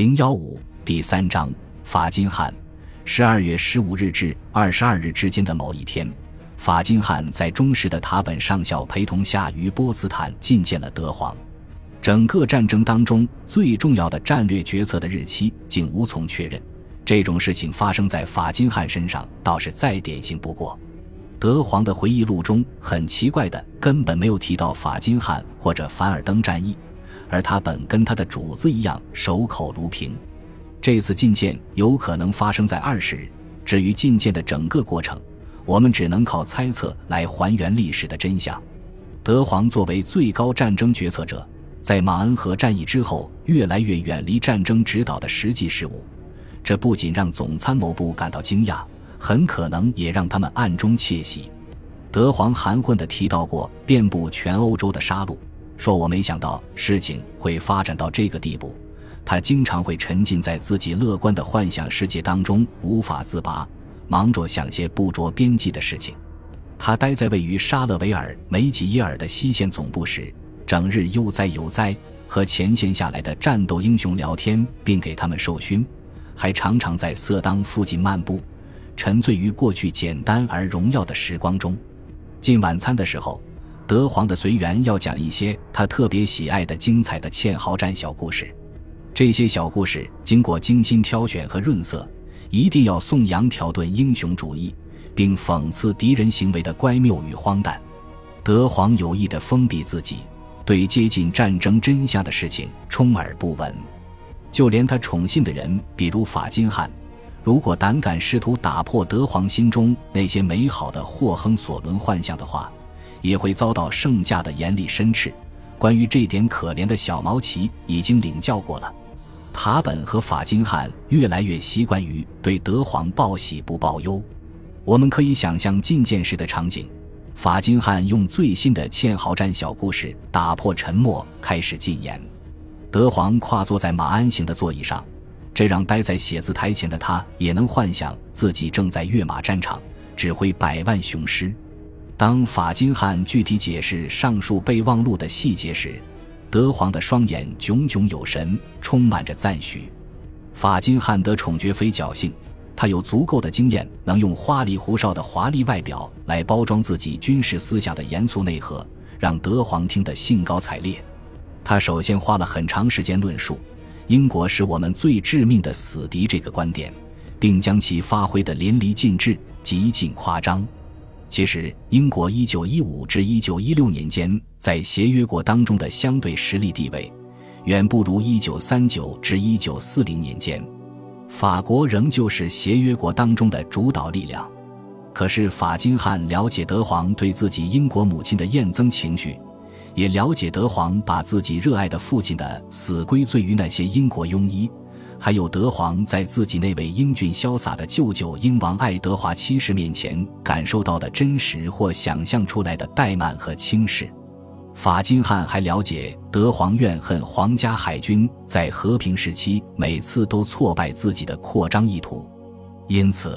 零幺五第三章，法金汉，十二月十五日至二十二日之间的某一天，法金汉在忠实的塔本上校陪同下，于波茨坦觐见了德皇。整个战争当中最重要的战略决策的日期竟无从确认。这种事情发生在法金汉身上，倒是再典型不过。德皇的回忆录中很奇怪的，根本没有提到法金汉或者凡尔登战役。而他本跟他的主子一样守口如瓶。这次觐见有可能发生在二十日。至于觐见的整个过程，我们只能靠猜测来还原历史的真相。德皇作为最高战争决策者，在马恩河战役之后，越来越远离战争指导的实际事务。这不仅让总参谋部感到惊讶，很可能也让他们暗中窃喜。德皇含混地提到过遍布全欧洲的杀戮。说：“我没想到事情会发展到这个地步。他经常会沉浸在自己乐观的幻想世界当中，无法自拔，忙着想些不着边际的事情。他待在位于沙勒维尔梅吉耶尔的西线总部时，整日悠哉悠哉，和前线下来的战斗英雄聊天，并给他们授勋，还常常在色当附近漫步，沉醉于过去简单而荣耀的时光中。进晚餐的时候。”德皇的随员要讲一些他特别喜爱的精彩的堑壕战小故事，这些小故事经过精心挑选和润色，一定要颂扬条顿英雄主义，并讽刺敌人行为的乖谬与荒诞。德皇有意地封闭自己，对接近战争真相的事情充耳不闻。就连他宠信的人，比如法金汉，如果胆敢试图打破德皇心中那些美好的霍亨索伦幻象的话，也会遭到圣驾的严厉申斥。关于这点，可怜的小毛奇已经领教过了。塔本和法金汉越来越习惯于对德皇报喜不报忧。我们可以想象觐见时的场景：法金汉用最新的堑壕战小故事打破沉默，开始进言。德皇跨坐在马鞍形的座椅上，这让待在写字台前的他也能幻想自己正在跃马战场，指挥百万雄师。当法金汉具体解释上述备忘录的细节时，德皇的双眼炯炯有神，充满着赞许。法金汉得宠绝非侥幸，他有足够的经验，能用花里胡哨的华丽外表来包装自己军事思想的严肃内核，让德皇听得兴高采烈。他首先花了很长时间论述“英国是我们最致命的死敌”这个观点，并将其发挥得淋漓尽致，极尽夸张。其实，英国1915至1916年间在协约国当中的相对实力地位，远不如1939至1940年间。法国仍旧是协约国当中的主导力量。可是，法金汉了解德皇对自己英国母亲的厌憎情绪，也了解德皇把自己热爱的父亲的死归罪于那些英国庸医。还有德皇在自己那位英俊潇洒的舅舅英王爱德华七世面前感受到的真实或想象出来的怠慢和轻视。法金汉还了解德皇怨恨皇家海军在和平时期每次都挫败自己的扩张意图，因此，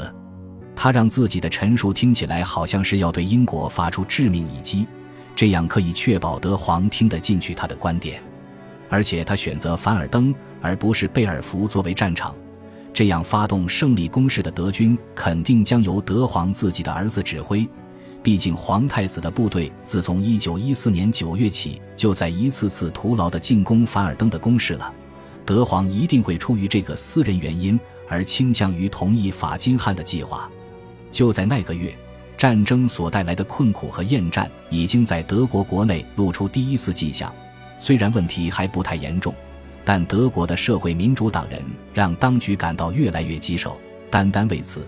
他让自己的陈述听起来好像是要对英国发出致命一击，这样可以确保德皇听得进去他的观点。而且他选择凡尔登而不是贝尔福作为战场，这样发动胜利攻势的德军肯定将由德皇自己的儿子指挥。毕竟皇太子的部队自从1914年9月起就在一次次徒劳地进攻凡尔登的攻势了。德皇一定会出于这个私人原因而倾向于同意法金汉的计划。就在那个月，战争所带来的困苦和厌战已经在德国国内露出第一丝迹象。虽然问题还不太严重，但德国的社会民主党人让当局感到越来越棘手。单单为此，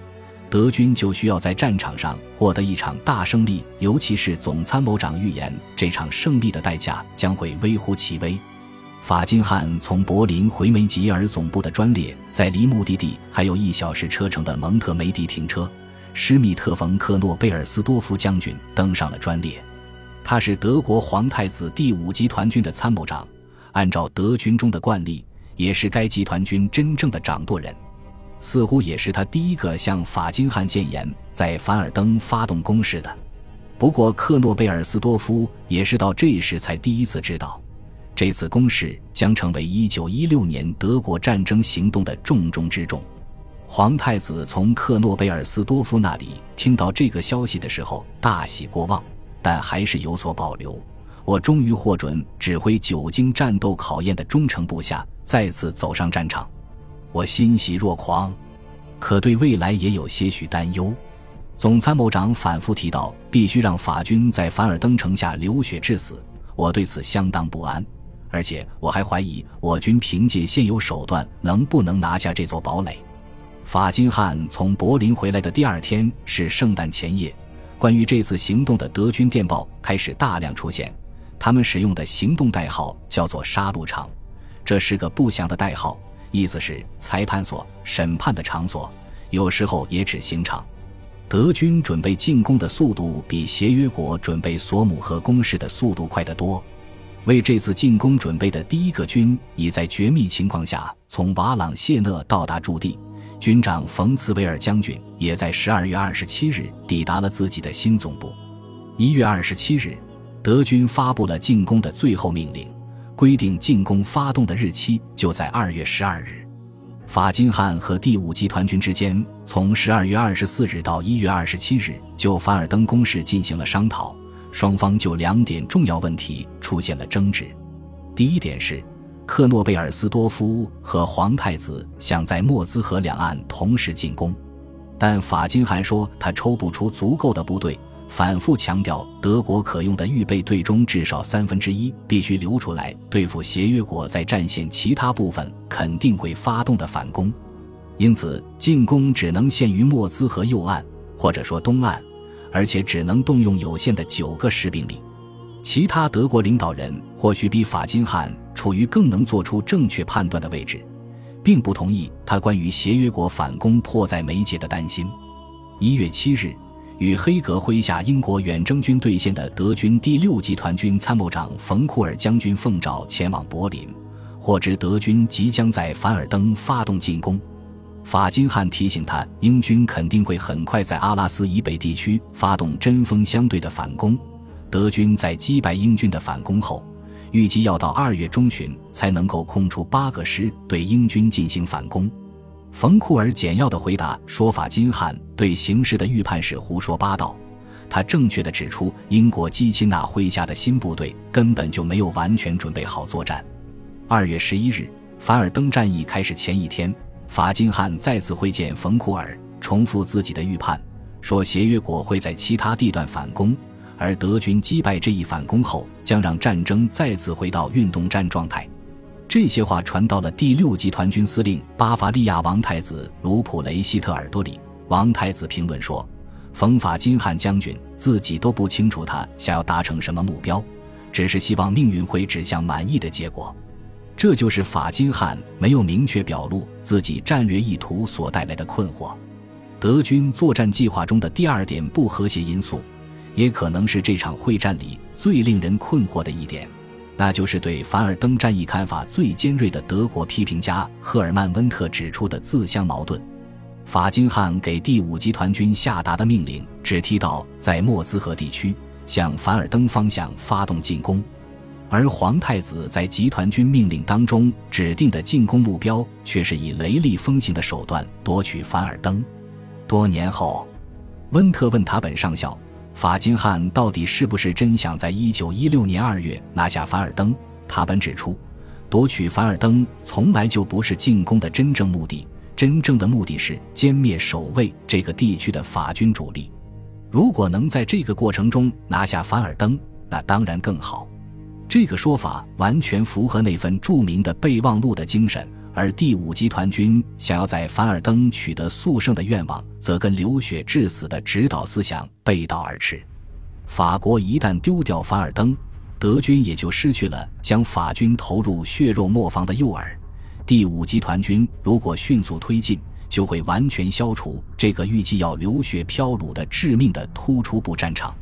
德军就需要在战场上获得一场大胜利。尤其是总参谋长预言，这场胜利的代价将会微乎其微。法金汉从柏林回梅吉尔总部的专列，在离目的地还有一小时车程的蒙特梅迪停车。施密特·冯·克诺贝尔斯多夫将军登上了专列。他是德国皇太子第五集团军的参谋长，按照德军中的惯例，也是该集团军真正的掌舵人，似乎也是他第一个向法金汉谏言在凡尔登发动攻势的。不过，克诺贝尔斯多夫也是到这时才第一次知道，这次攻势将成为1916年德国战争行动的重中之重。皇太子从克诺贝尔斯多夫那里听到这个消息的时候，大喜过望，但还是有所保留。我终于获准指挥久经战斗考验的忠诚部下再次走上战场，我欣喜若狂，可对未来也有些许担忧。总参谋长反复提到，必须让法军在凡尔登城下流血致死，我对此相当不安，而且我还怀疑我军凭借现有手段能不能拿下这座堡垒。法金汉从柏林回来的第二天是圣诞前夜，关于这次行动的德军电报开始大量出现。他们使用的行动代号叫做“杀戮场”，这是个不祥的代号，意思是裁判所、审判的场所，有时候也指刑场。德军准备进攻的速度比协约国准备索姆河攻势的速度快得多。为这次进攻准备的第一个军已在绝密情况下从瓦朗谢讷到达驻地，军长冯茨维尔将军也在十二月二十七日抵达了自己的新总部。一月二十七日。德军发布了进攻的最后命令，规定进攻发动的日期就在二月十二日。法金汉和第五集团军之间从十二月二十四日到一月二十七日就凡尔登攻势进行了商讨，双方就两点重要问题出现了争执。第一点是，克诺贝尔斯多夫和皇太子想在莫兹河两岸同时进攻，但法金汉说他抽不出足够的部队。反复强调，德国可用的预备队中至少三分之一必须留出来对付协约国在战线其他部分肯定会发动的反攻，因此进攻只能限于莫兹河右岸或者说东岸，而且只能动用有限的九个士兵力。其他德国领导人或许比法金汉处于更能做出正确判断的位置，并不同意他关于协约国反攻迫在眉睫的担心。一月七日。与黑格麾下英国远征军对线的德军第六集团军参谋长冯库尔将军奉召前往柏林，获知德军即将在凡尔登发动进攻。法金汉提醒他，英军肯定会很快在阿拉斯以北地区发动针锋相对的反攻。德军在击败英军的反攻后，预计要到二月中旬才能够空出八个师对英军进行反攻。冯库尔简要的回答说：“法金汉对形势的预判是胡说八道。他正确的指出，英国基钦纳麾下的新部队根本就没有完全准备好作战。”二月十一日，凡尔登战役开始前一天，法金汉再次会见冯库尔，重复自己的预判，说协约国会在其他地段反攻，而德军击败这一反攻后，将让战争再次回到运动战状态。这些话传到了第六集团军司令巴伐利亚王太子卢普雷希特耳朵里。王太子评论说：“冯法金汉将军自己都不清楚他想要达成什么目标，只是希望命运会指向满意的结果。这就是法金汉没有明确表露自己战略意图所带来的困惑。德军作战计划中的第二点不和谐因素，也可能是这场会战里最令人困惑的一点。”那就是对凡尔登战役看法最尖锐的德国批评家赫尔曼·温特指出的自相矛盾。法金汉给第五集团军下达的命令只提到在莫兹河地区向凡尔登方向发动进攻，而皇太子在集团军命令当中指定的进攻目标却是以雷厉风行的手段夺取凡尔登。多年后，温特问塔本上校。法金汉到底是不是真想在一九一六年二月拿下凡尔登？塔本指出，夺取凡尔登从来就不是进攻的真正目的，真正的目的是歼灭守卫这个地区的法军主力。如果能在这个过程中拿下凡尔登，那当然更好。这个说法完全符合那份著名的备忘录的精神。而第五集团军想要在凡尔登取得速胜的愿望，则跟流血致死的指导思想背道而驰。法国一旦丢掉凡尔登，德军也就失去了将法军投入血肉磨坊的诱饵。第五集团军如果迅速推进，就会完全消除这个预计要流血飘橹的致命的突出部战场。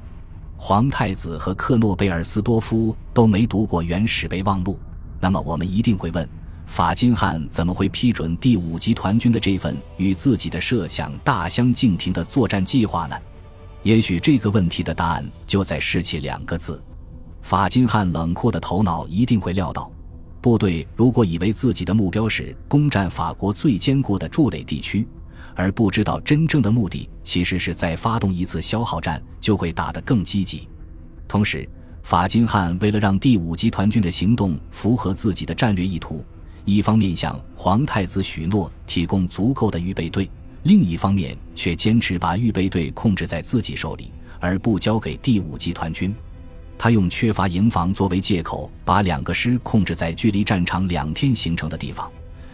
皇太子和克诺贝尔斯多夫都没读过原始备忘录，那么我们一定会问。法金汉怎么会批准第五集团军的这份与自己的设想大相径庭的作战计划呢？也许这个问题的答案就在“士气”两个字。法金汉冷酷的头脑一定会料到，部队如果以为自己的目标是攻占法国最坚固的筑垒地区，而不知道真正的目的其实是在发动一次消耗战，就会打得更积极。同时，法金汉为了让第五集团军的行动符合自己的战略意图，一方面向皇太子许诺提供足够的预备队，另一方面却坚持把预备队控制在自己手里，而不交给第五集团军。他用缺乏营房作为借口，把两个师控制在距离战场两天行程的地方，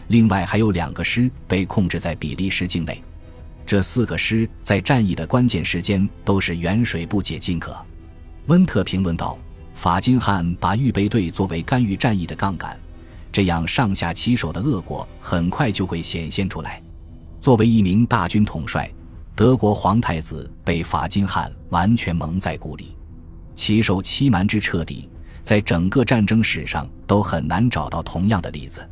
另外还有两个师被控制在比利时境内。这四个师在战役的关键时间都是远水不解近渴。温特评论道：“法金汉把预备队作为干预战役的杠杆，这样上下其手的恶果很快就会显现出来。作为一名大军统帅，德国皇太子被法金汉完全蒙在鼓里，其手欺瞒之彻底，在整个战争史上都很难找到同样的例子。”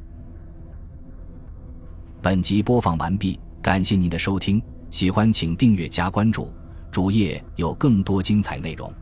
本集播放完毕，感谢您的收听，喜欢请订阅加关注，主页有更多精彩内容。